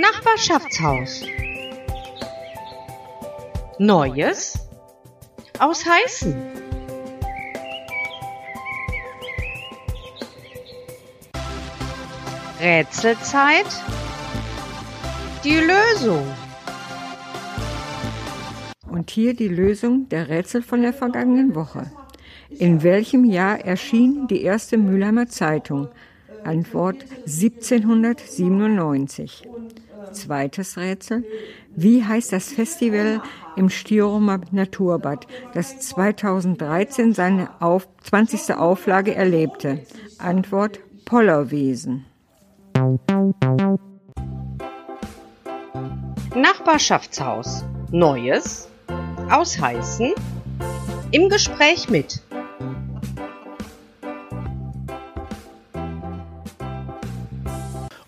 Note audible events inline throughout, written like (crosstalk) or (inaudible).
Nachbarschaftshaus. Neues aus Heißen. Rätselzeit. Die Lösung. Und hier die Lösung der Rätsel von der vergangenen Woche. In welchem Jahr erschien die erste Mülheimer Zeitung? Antwort 1797. Zweites Rätsel. Wie heißt das Festival im Stierumer Naturbad, das 2013 seine auf 20. Auflage erlebte? Antwort Pollerwesen. Nachbarschaftshaus. Neues aus Heißen. Im Gespräch mit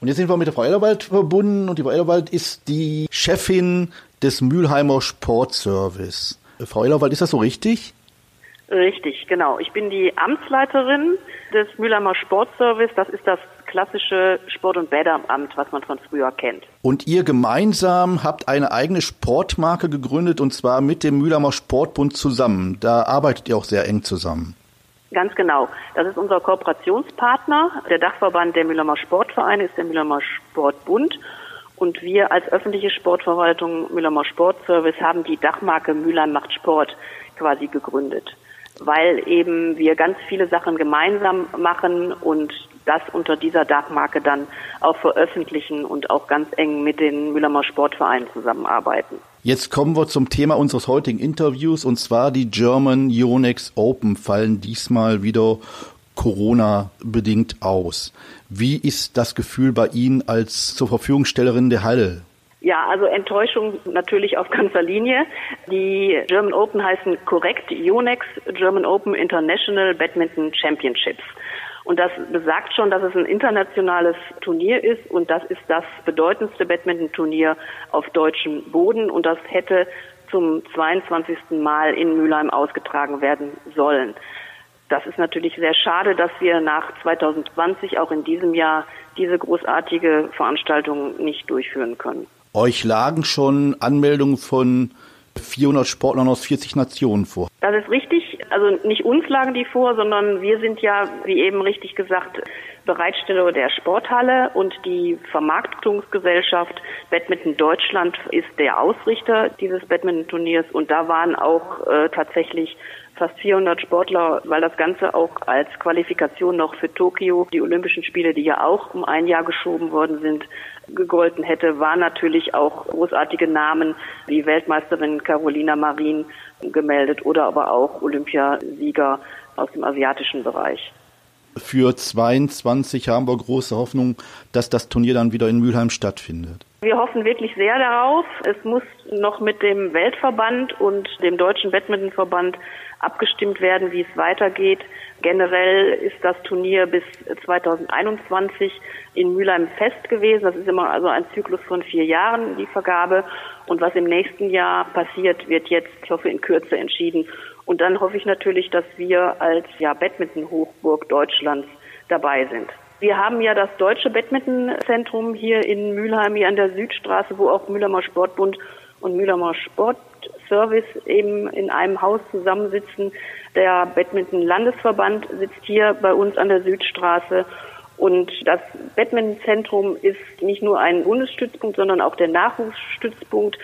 Und jetzt sind wir mit der Frau Ellerwald verbunden und die Frau Ellerwald ist die Chefin des Mülheimer Sportservice. Frau Ellerwald, ist das so richtig? Richtig, genau. Ich bin die Amtsleiterin des Mülheimer Sportservice. Das ist das klassische Sport- und Bäderamt, was man von früher kennt. Und ihr gemeinsam habt eine eigene Sportmarke gegründet und zwar mit dem Mülheimer Sportbund zusammen. Da arbeitet ihr auch sehr eng zusammen. Ganz genau. Das ist unser Kooperationspartner. Der Dachverband der Mülheimer Sportvereine ist der Mülheimer Sportbund. Und wir als öffentliche Sportverwaltung Mülheimer Sportservice haben die Dachmarke Mülheim macht Sport quasi gegründet. Weil eben wir ganz viele Sachen gemeinsam machen und das unter dieser Dachmarke dann auch veröffentlichen und auch ganz eng mit den Mülheimer Sportvereinen zusammenarbeiten. Jetzt kommen wir zum Thema unseres heutigen Interviews und zwar die German Yonex Open fallen diesmal wieder Corona bedingt aus. Wie ist das Gefühl bei Ihnen als zur Verfügungstellerin der Halle? Ja, also Enttäuschung natürlich auf ganzer Linie. Die German Open heißen korrekt Yonex German Open International Badminton Championships. Und das besagt schon, dass es ein internationales Turnier ist und das ist das bedeutendste Badminton-Turnier auf deutschem Boden und das hätte zum 22. Mal in Mülheim ausgetragen werden sollen. Das ist natürlich sehr schade, dass wir nach 2020 auch in diesem Jahr diese großartige Veranstaltung nicht durchführen können. Euch lagen schon Anmeldungen von 400 Sportlern aus 40 Nationen vor. Das ist richtig. Also nicht uns lagen die vor, sondern wir sind ja, wie eben richtig gesagt, Bereitsteller der Sporthalle und die Vermarktungsgesellschaft Badminton Deutschland ist der Ausrichter dieses Badminton-Turniers. Und da waren auch äh, tatsächlich fast 400 Sportler, weil das Ganze auch als Qualifikation noch für Tokio, die Olympischen Spiele, die ja auch um ein Jahr geschoben worden sind, gegolten hätte, waren natürlich auch großartige Namen wie Weltmeisterin Carolina Marin gemeldet oder aber auch Olympiasieger aus dem asiatischen Bereich. Für 22 haben wir große Hoffnung, dass das Turnier dann wieder in Mülheim stattfindet. Wir hoffen wirklich sehr darauf. Es muss noch mit dem Weltverband und dem Deutschen Badmintonverband abgestimmt werden, wie es weitergeht. Generell ist das Turnier bis 2021 in Mülheim fest gewesen. Das ist immer also ein Zyklus von vier Jahren, die Vergabe. Und was im nächsten Jahr passiert, wird jetzt, ich hoffe, in Kürze entschieden. Und dann hoffe ich natürlich, dass wir als ja, Badminton-Hochburg Deutschlands dabei sind. Wir haben ja das Deutsche Badminton-Zentrum hier in Mülheim, hier an der Südstraße, wo auch Mülheimer Sportbund und Mülheimer Sportservice eben in einem Haus zusammensitzen. Der Badminton-Landesverband sitzt hier bei uns an der Südstraße. Und das Badminton-Zentrum ist nicht nur ein Bundesstützpunkt, sondern auch der Nachwuchsstützpunkt.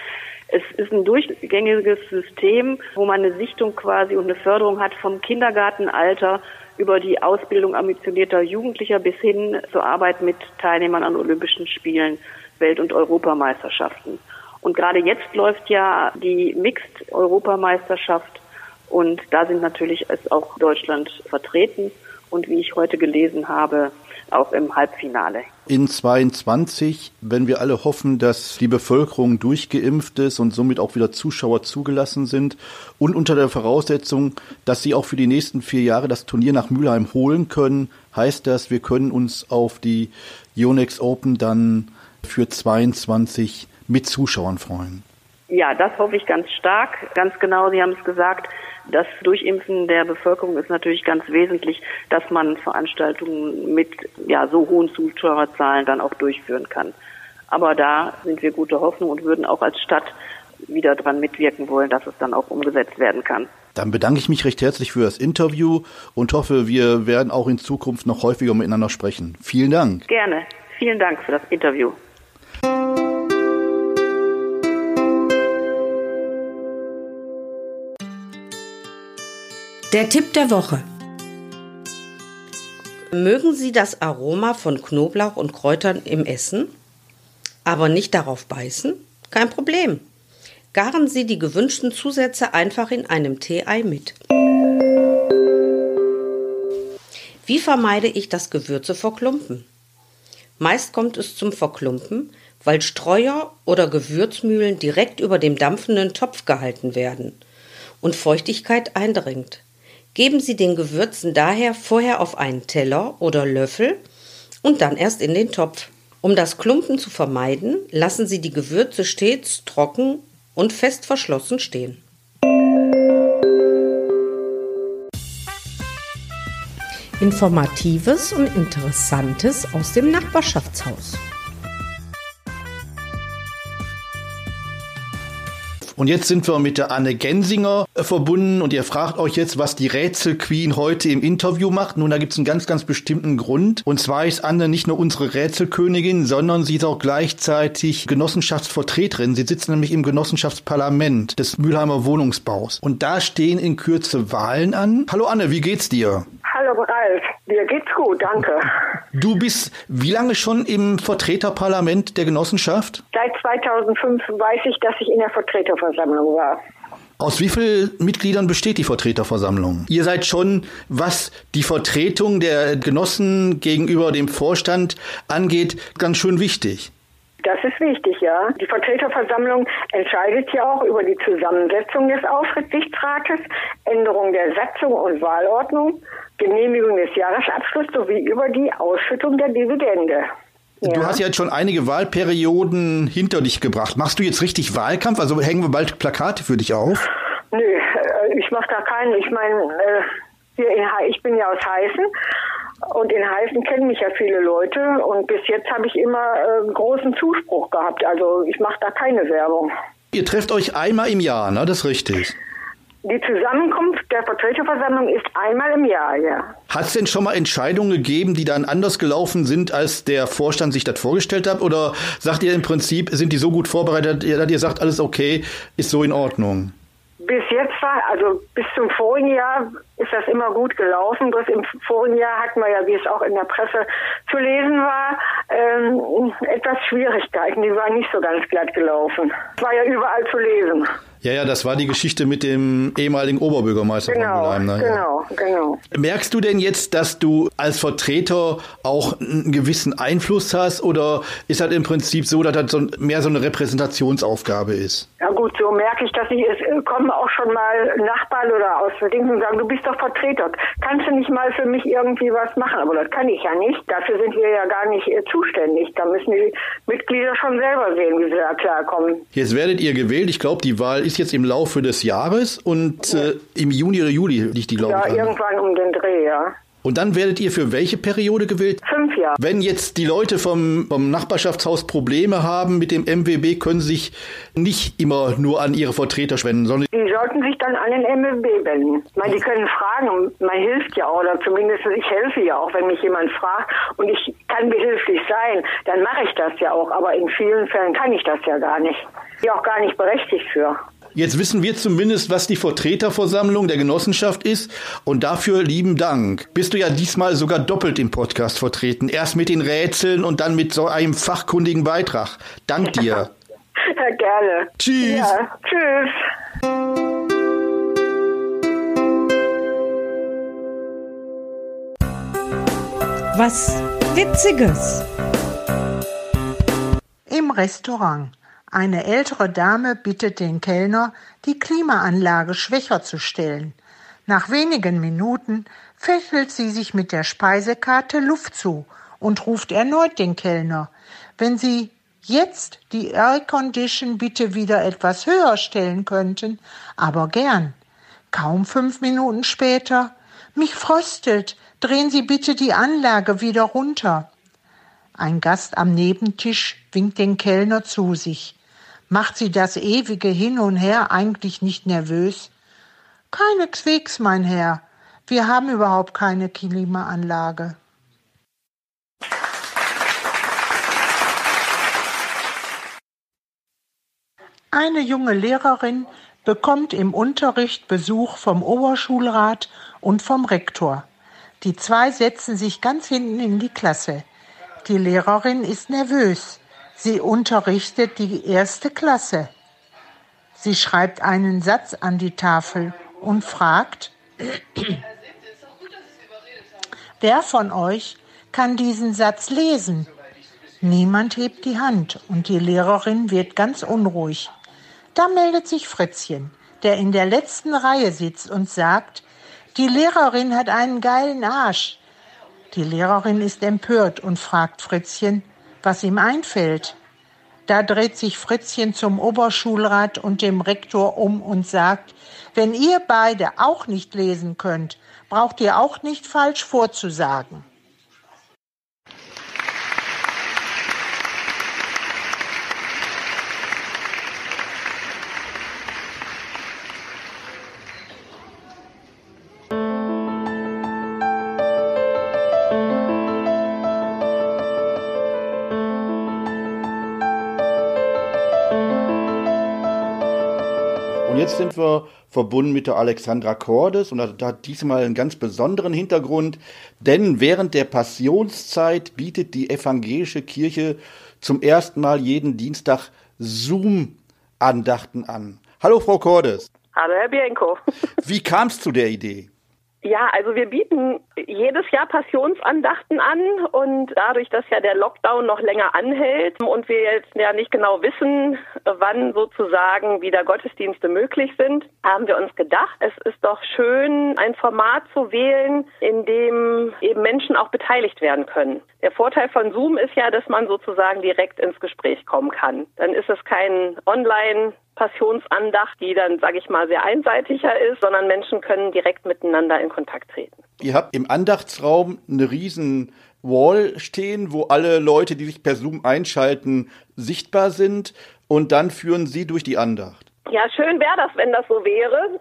Es ist ein durchgängiges System, wo man eine Sichtung quasi und eine Förderung hat vom Kindergartenalter über die Ausbildung ambitionierter Jugendlicher bis hin zur Arbeit mit Teilnehmern an Olympischen Spielen, Welt- und Europameisterschaften. Und gerade jetzt läuft ja die Mixed-Europameisterschaft und da sind natürlich auch Deutschland vertreten und wie ich heute gelesen habe, auch im Halbfinale. In 22, wenn wir alle hoffen, dass die Bevölkerung durchgeimpft ist und somit auch wieder Zuschauer zugelassen sind und unter der Voraussetzung, dass sie auch für die nächsten vier Jahre das Turnier nach Mülheim holen können, heißt das, wir können uns auf die Yonex Open dann für 22 mit Zuschauern freuen. Ja, das hoffe ich ganz stark. Ganz genau, Sie haben es gesagt. Das Durchimpfen der Bevölkerung ist natürlich ganz wesentlich, dass man Veranstaltungen mit ja, so hohen Zuschauerzahlen dann auch durchführen kann. Aber da sind wir gute Hoffnung und würden auch als Stadt wieder dran mitwirken wollen, dass es dann auch umgesetzt werden kann. Dann bedanke ich mich recht herzlich für das Interview und hoffe, wir werden auch in Zukunft noch häufiger miteinander sprechen. Vielen Dank. Gerne. Vielen Dank für das Interview. Der Tipp der Woche. Mögen Sie das Aroma von Knoblauch und Kräutern im Essen, aber nicht darauf beißen? Kein Problem. Garen Sie die gewünschten Zusätze einfach in einem Tee-Ei mit. Wie vermeide ich das Gewürze verklumpen? Meist kommt es zum Verklumpen, weil Streuer oder Gewürzmühlen direkt über dem dampfenden Topf gehalten werden und Feuchtigkeit eindringt. Geben Sie den Gewürzen daher vorher auf einen Teller oder Löffel und dann erst in den Topf. Um das Klumpen zu vermeiden, lassen Sie die Gewürze stets trocken und fest verschlossen stehen. Informatives und Interessantes aus dem Nachbarschaftshaus. Und jetzt sind wir mit der Anne Gensinger äh, verbunden und ihr fragt euch jetzt, was die Rätselqueen heute im Interview macht. Nun, da gibt es einen ganz, ganz bestimmten Grund. Und zwar ist Anne nicht nur unsere Rätselkönigin, sondern sie ist auch gleichzeitig Genossenschaftsvertreterin. Sie sitzt nämlich im Genossenschaftsparlament des Mülheimer Wohnungsbaus. Und da stehen in Kürze Wahlen an. Hallo Anne, wie geht's dir? Hallo Ralf, dir geht's gut, danke. Du bist wie lange schon im Vertreterparlament der Genossenschaft? Seit 2005 weiß ich, dass ich in der Vertreterversammlung war. Aus wie vielen Mitgliedern besteht die Vertreterversammlung? Ihr seid schon, was die Vertretung der Genossen gegenüber dem Vorstand angeht, ganz schön wichtig. Das ist wichtig, ja. Die Vertreterversammlung entscheidet ja auch über die Zusammensetzung des Aufsichtsrates, Änderung der Satzung und Wahlordnung, Genehmigung des Jahresabschlusses sowie über die Ausschüttung der Dividende. Ja. Du hast ja jetzt schon einige Wahlperioden hinter dich gebracht. Machst du jetzt richtig Wahlkampf? Also hängen wir bald Plakate für dich auf? Nö, äh, ich mache da keinen. Ich meine, äh, ich bin ja aus Heißen und in Heißen kennen mich ja viele Leute und bis jetzt habe ich immer äh, großen Zuspruch gehabt. Also ich mache da keine Werbung. Ihr trefft euch einmal im Jahr, ne? Das ist richtig. Die Zusammenkunft der Vertreterversammlung ist einmal im Jahr, ja. Hat es denn schon mal Entscheidungen gegeben, die dann anders gelaufen sind, als der Vorstand sich das vorgestellt hat? Oder sagt ihr im Prinzip, sind die so gut vorbereitet, dass ihr sagt, alles okay, ist so in Ordnung? Bis jetzt war, also bis zum vorigen Jahr ist das immer gut gelaufen. Bloß im vorigen Jahr hatten wir ja, wie es auch in der Presse zu lesen war, ähm, etwas Schwierigkeiten. Die waren nicht so ganz glatt gelaufen. Es war ja überall zu lesen. Ja, ja, das war die Geschichte mit dem ehemaligen Oberbürgermeister genau, von Mülheim. Ne? Genau, genau. Merkst du denn jetzt, dass du als Vertreter auch einen gewissen Einfluss hast oder ist das im Prinzip so, dass das so mehr so eine Repräsentationsaufgabe ist? Ja gut, so merke ich, dass ich, es kommen auch schon mal Nachbarn oder aus Dings und sagen, du bist doch Vertreter. Kannst du nicht mal für mich irgendwie was machen? Aber das kann ich ja nicht. Dafür sind wir ja gar nicht äh, zuständig. Da müssen die Mitglieder schon selber sehen, wie sie da klarkommen. Jetzt werdet ihr gewählt. Ich glaube, die Wahl ist ist jetzt im Laufe des Jahres und ja. äh, im Juni oder Juli liegt die, glaube ja, ich. Ja, irgendwann um den Dreh, ja. Und dann werdet ihr für welche Periode gewählt? Fünf Jahre. Wenn jetzt die Leute vom, vom Nachbarschaftshaus Probleme haben mit dem MWB, können sie sich nicht immer nur an ihre Vertreter wenden, sondern die sollten sich dann an den MWB wenden. Ich meine, die können fragen, man hilft ja auch, oder zumindest ich helfe ja auch, wenn mich jemand fragt und ich kann behilflich sein, dann mache ich das ja auch. Aber in vielen Fällen kann ich das ja gar nicht. Bin auch gar nicht berechtigt für. Jetzt wissen wir zumindest, was die Vertreterversammlung der Genossenschaft ist. Und dafür lieben Dank. Bist du ja diesmal sogar doppelt im Podcast vertreten. Erst mit den Rätseln und dann mit so einem fachkundigen Beitrag. Dank dir. (laughs) Ja, gerne. Tschüss. Ja, tschüss. Was Witziges. Im Restaurant. Eine ältere Dame bittet den Kellner, die Klimaanlage schwächer zu stellen. Nach wenigen Minuten fächelt sie sich mit der Speisekarte Luft zu und ruft erneut den Kellner. Wenn Sie jetzt die Air Condition bitte wieder etwas höher stellen könnten, aber gern. Kaum fünf Minuten später. Mich fröstelt. Drehen Sie bitte die Anlage wieder runter. Ein Gast am Nebentisch winkt den Kellner zu sich. Macht sie das ewige Hin und Her eigentlich nicht nervös? Keineswegs, mein Herr. Wir haben überhaupt keine Klimaanlage. Eine junge Lehrerin bekommt im Unterricht Besuch vom Oberschulrat und vom Rektor. Die zwei setzen sich ganz hinten in die Klasse. Die Lehrerin ist nervös. Sie unterrichtet die erste Klasse. Sie schreibt einen Satz an die Tafel und fragt, wer von euch kann diesen Satz lesen? Niemand hebt die Hand und die Lehrerin wird ganz unruhig. Da meldet sich Fritzchen, der in der letzten Reihe sitzt und sagt, die Lehrerin hat einen geilen Arsch. Die Lehrerin ist empört und fragt Fritzchen, was ihm einfällt. Da dreht sich Fritzchen zum Oberschulrat und dem Rektor um und sagt, wenn ihr beide auch nicht lesen könnt, braucht ihr auch nicht falsch vorzusagen. Jetzt sind wir verbunden mit der Alexandra Cordes und das hat diesmal einen ganz besonderen Hintergrund, denn während der Passionszeit bietet die evangelische Kirche zum ersten Mal jeden Dienstag Zoom-Andachten an. Hallo Frau Cordes. Hallo Herr Bienko. Wie kam es zu der Idee? Ja, also wir bieten jedes Jahr Passionsandachten an und dadurch, dass ja der Lockdown noch länger anhält und wir jetzt ja nicht genau wissen, wann sozusagen wieder Gottesdienste möglich sind, haben wir uns gedacht, es ist doch schön, ein Format zu wählen, in dem eben Menschen auch beteiligt werden können. Der Vorteil von Zoom ist ja, dass man sozusagen direkt ins Gespräch kommen kann. Dann ist es kein Online Passionsandacht, die dann, sage ich mal, sehr einseitiger ist, sondern Menschen können direkt miteinander in Kontakt treten. Ihr habt im Andachtsraum eine riesen Wall stehen, wo alle Leute, die sich per Zoom einschalten, sichtbar sind und dann führen sie durch die Andacht. Ja, schön wäre das, wenn das so wäre.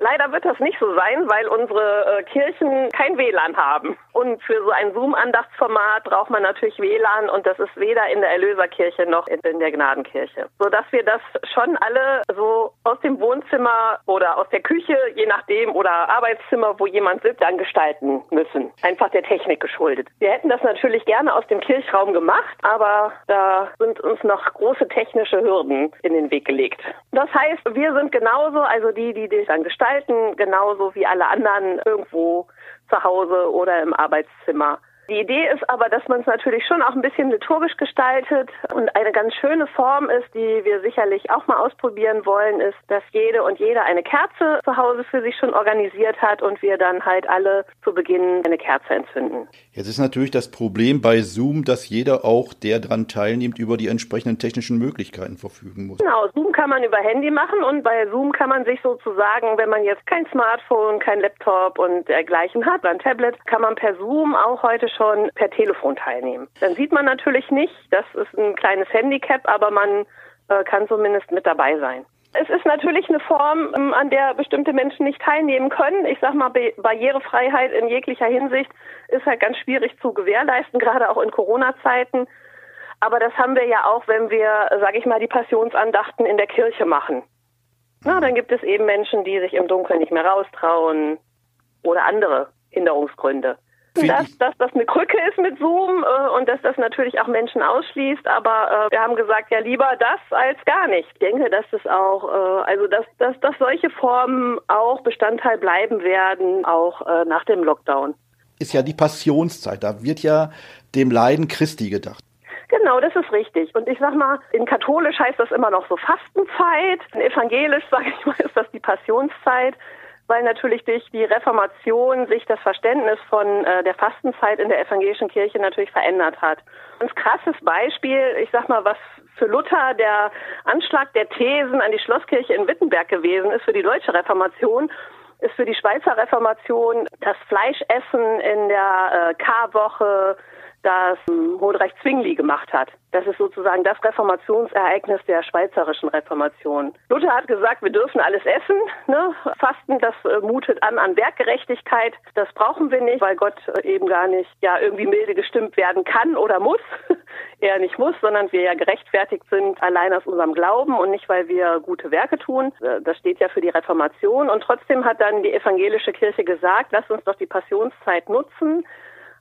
Leider wird das nicht so sein, weil unsere äh, Kirchen kein WLAN haben. Und für so ein Zoom-Andachtsformat braucht man natürlich WLAN und das ist weder in der Erlöserkirche noch in, der Gnadenkirche. Sodass wir das schon alle so aus dem Wohnzimmer oder aus der Küche, je nachdem, oder Arbeitszimmer, wo jemand sitzt, dann gestalten müssen. Einfach der Technik geschuldet. Wir hätten das natürlich gerne aus dem Kirchraum gemacht, aber da sind uns noch große technische Hürden in den Weg gelegt. Das heißt, wir sind genauso, also die, die das dann gestalten, gestalten, genauso wie alle anderen irgendwo zu Hause oder im Arbeitszimmer. Die Idee ist aber, dass man es natürlich schon auch ein bisschen liturgisch gestaltet und eine ganz schöne Form ist, die wir sicherlich auch mal ausprobieren wollen, ist, dass jede und jeder eine Kerze zu Hause für sich schon organisiert hat und wir dann halt alle zu Beginn eine Kerze entzünden. Jetzt ist natürlich das Problem bei Zoom, dass jeder auch, der daran teilnimmt, über die entsprechenden technischen Möglichkeiten verfügen muss. Genau, Zoom kann man über Handy machen und bei Zoom kann man sich sozusagen, wenn man jetzt kein Smartphone, kein Laptop und dergleichen hat, ein Tablet, kann man per Zoom auch heute schon schon per Telefon teilnehmen. Dann sieht man natürlich nicht, das ist ein kleines Handicap, aber man äh, kann zumindest mit dabei sein. Es ist natürlich eine Form, ähm, an der bestimmte Menschen nicht teilnehmen können. Ich sag mal, Barrierefreiheit in jeglicher Hinsicht ist halt ganz schwierig zu gewährleisten, gerade auch in Corona-Zeiten. Aber das haben wir ja auch, wenn wir, sage ich mal, die Passionsandachten in der Kirche machen. Na, dann gibt es eben Menschen, die sich im Dunkeln nicht mehr raustrauen oder andere Hinderungsgründe dass, dass das eine Krücke ist mit Zoom äh, und dass das natürlich auch Menschen ausschließt, aber äh, wir haben gesagt, ja lieber das als gar nicht. Ich denke, dass das auch, äh, also dass, dass, dass solche Formen auch Bestandteil bleiben werden, auch äh, nach dem Lockdown. Ist ja die Passionszeit, da wird ja dem Leiden Christi gedacht. Genau, das ist richtig. Und ich sag mal, in katholisch heißt das immer noch so Fastenzeit. In evangelisch, (laughs) sage ich mal, ist das die Passionszeit weil natürlich durch die Reformation sich das Verständnis von äh, der Fastenzeit in der evangelischen Kirche natürlich verändert hat. Ein krasses Beispiel, ich sag mal, was für Luther der Anschlag der Thesen an die Schlosskirche in Wittenberg gewesen ist für die deutsche Reformation, ist für die Schweizer Reformation das Fleischessen in der äh, Karwoche, das Hodreich Zwingli gemacht hat. Das ist sozusagen das Reformationsereignis der schweizerischen Reformation. Luther hat gesagt, wir dürfen alles essen. Ne? Fasten, das äh, mutet an an Werkgerechtigkeit. Das brauchen wir nicht, weil Gott äh, eben gar nicht ja irgendwie milde gestimmt werden kann oder muss. (laughs) er nicht muss, sondern wir ja gerechtfertigt sind allein aus unserem Glauben und nicht, weil wir gute Werke tun. Äh, das steht ja für die Reformation. Und trotzdem hat dann die evangelische Kirche gesagt, lasst uns doch die Passionszeit nutzen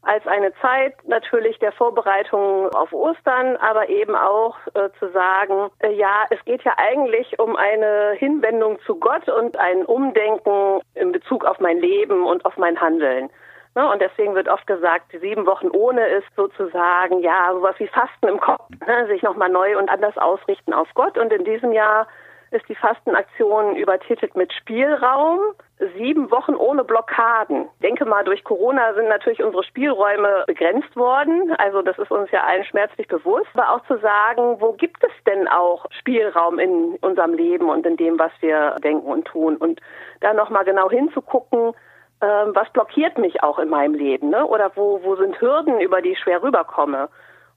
als eine Zeit natürlich der Vorbereitung auf Ostern, aber eben auch äh, zu sagen, äh, ja, es geht ja eigentlich um eine Hinwendung zu Gott und ein Umdenken in Bezug auf mein Leben und auf mein Handeln. Ne? Und deswegen wird oft gesagt, die sieben Wochen ohne ist sozusagen, ja, sowas wie Fasten im Kopf, ne? sich nochmal neu und anders ausrichten auf Gott. Und in diesem Jahr ist die Fastenaktion übertitelt mit Spielraum. Sieben Wochen ohne Blockaden. Ich denke mal, durch Corona sind natürlich unsere Spielräume begrenzt worden. Also das ist uns ja allen schmerzlich bewusst. Aber auch zu sagen, wo gibt es denn auch Spielraum in unserem Leben und in dem, was wir denken und tun? Und da nochmal genau hinzugucken, ähm, was blockiert mich auch in meinem Leben? Ne? Oder wo, wo sind Hürden, über die ich schwer rüberkomme?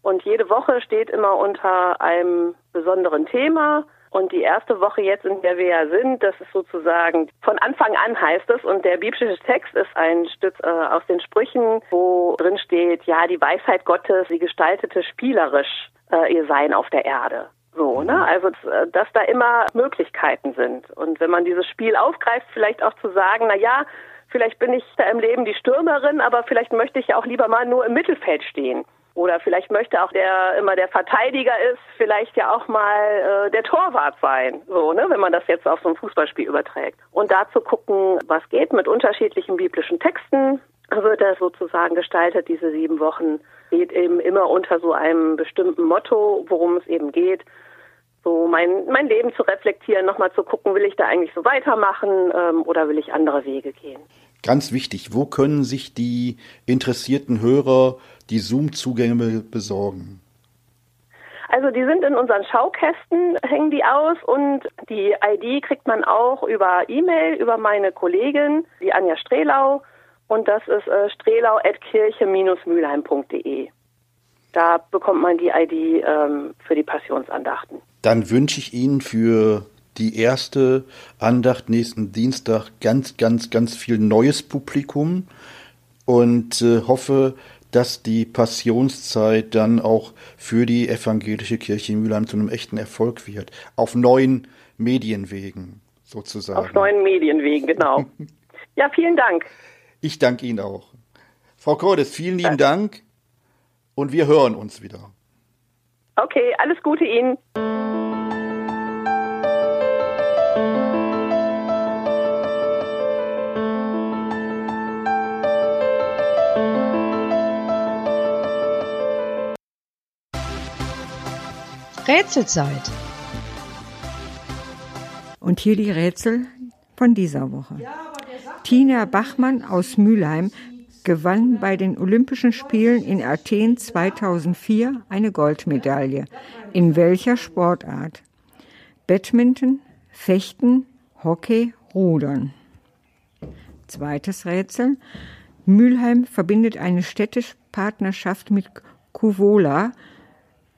Und jede Woche steht immer unter einem besonderen Thema und die erste Woche jetzt, in der wir ja sind, das ist sozusagen von Anfang an heißt es. Und der biblische Text ist ein Stück äh, aus den Sprüchen, wo drin steht, ja, die Weisheit Gottes, sie gestaltete spielerisch äh, ihr Sein auf der Erde. So, ne? Also, äh, dass da immer Möglichkeiten sind. Und wenn man dieses Spiel aufgreift, vielleicht auch zu sagen, na ja, vielleicht bin ich da im Leben die Stürmerin, aber vielleicht möchte ich ja auch lieber mal nur im Mittelfeld stehen. Oder vielleicht möchte auch der immer der Verteidiger ist, vielleicht ja auch mal äh, der Torwart sein, so, ne, wenn man das jetzt auf so ein Fußballspiel überträgt. Und da zu gucken, was geht mit unterschiedlichen biblischen Texten, wird das sozusagen gestaltet, diese sieben Wochen, geht eben immer unter so einem bestimmten Motto, worum es eben geht. So mein, mein Leben zu reflektieren, nochmal zu gucken, will ich da eigentlich so weitermachen ähm, oder will ich andere Wege gehen. Ganz wichtig, wo können sich die interessierten Hörer die Zoom-Zugänge besorgen? Also die sind in unseren Schaukästen, hängen die aus und die ID kriegt man auch über E-Mail, über meine Kollegin, die Anja Strelau und das ist äh, strelau.kirche-mülheim.de. Da bekommt man die ID ähm, für die Passionsandachten. Dann wünsche ich Ihnen für die erste Andacht nächsten Dienstag ganz, ganz, ganz viel neues Publikum und äh, hoffe, dass die Passionszeit dann auch für die evangelische Kirche in Mülheim zu einem echten Erfolg wird. Auf neuen Medienwegen sozusagen. Auf neuen Medienwegen, genau. (laughs) ja, vielen Dank. Ich danke Ihnen auch. Frau Cordes, vielen lieben Dank und wir hören uns wieder. Okay, alles Gute Ihnen. Rätselzeit. Und hier die Rätsel von dieser Woche. Tina Bachmann aus Mülheim gewann bei den Olympischen Spielen in Athen 2004 eine Goldmedaille. In welcher Sportart? Badminton, Fechten, Hockey, Rudern. Zweites Rätsel. Mülheim verbindet eine städtische Partnerschaft mit Kuvola,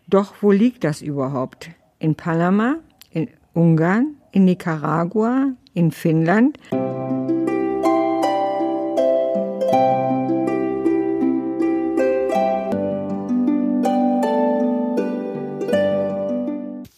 doch wo liegt das überhaupt? In Panama, in Ungarn, in Nicaragua, in Finnland?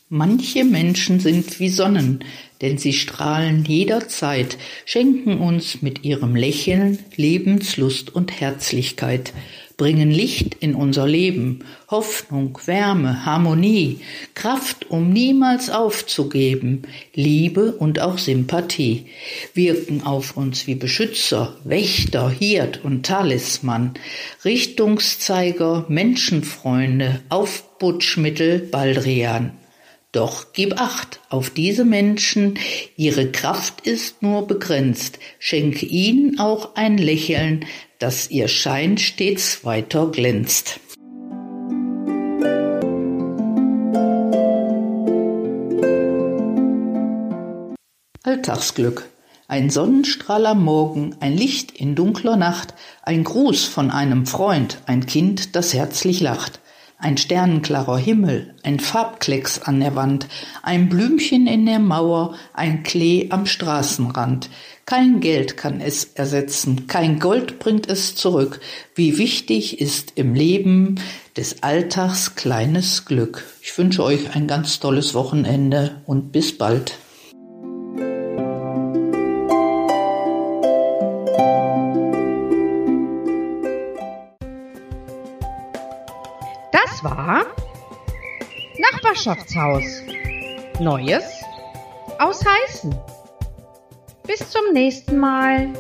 Manche Menschen sind wie Sonnen, denn sie strahlen jederzeit, schenken uns mit ihrem Lächeln Lebenslust und Herzlichkeit bringen Licht in unser Leben, Hoffnung, Wärme, Harmonie, Kraft, um niemals aufzugeben, Liebe und auch Sympathie, wirken auf uns wie Beschützer, Wächter, Hirt und Talisman, Richtungszeiger, Menschenfreunde, Aufputschmittel, Baldrian. Doch gib acht auf diese Menschen, ihre Kraft ist nur begrenzt, schenke ihnen auch ein Lächeln, dass ihr Schein stets weiter glänzt. Alltagsglück. Ein Sonnenstrahl am Morgen, ein Licht in dunkler Nacht, ein Gruß von einem Freund, ein Kind, das herzlich lacht. Ein sternenklarer Himmel, ein Farbklecks an der Wand, ein Blümchen in der Mauer, ein Klee am Straßenrand. Kein Geld kann es ersetzen, kein Gold bringt es zurück. Wie wichtig ist im Leben des Alltags kleines Glück. Ich wünsche euch ein ganz tolles Wochenende und bis bald. Nachbarschaftshaus. Neues aus Heißen. Bis zum nächsten Mal.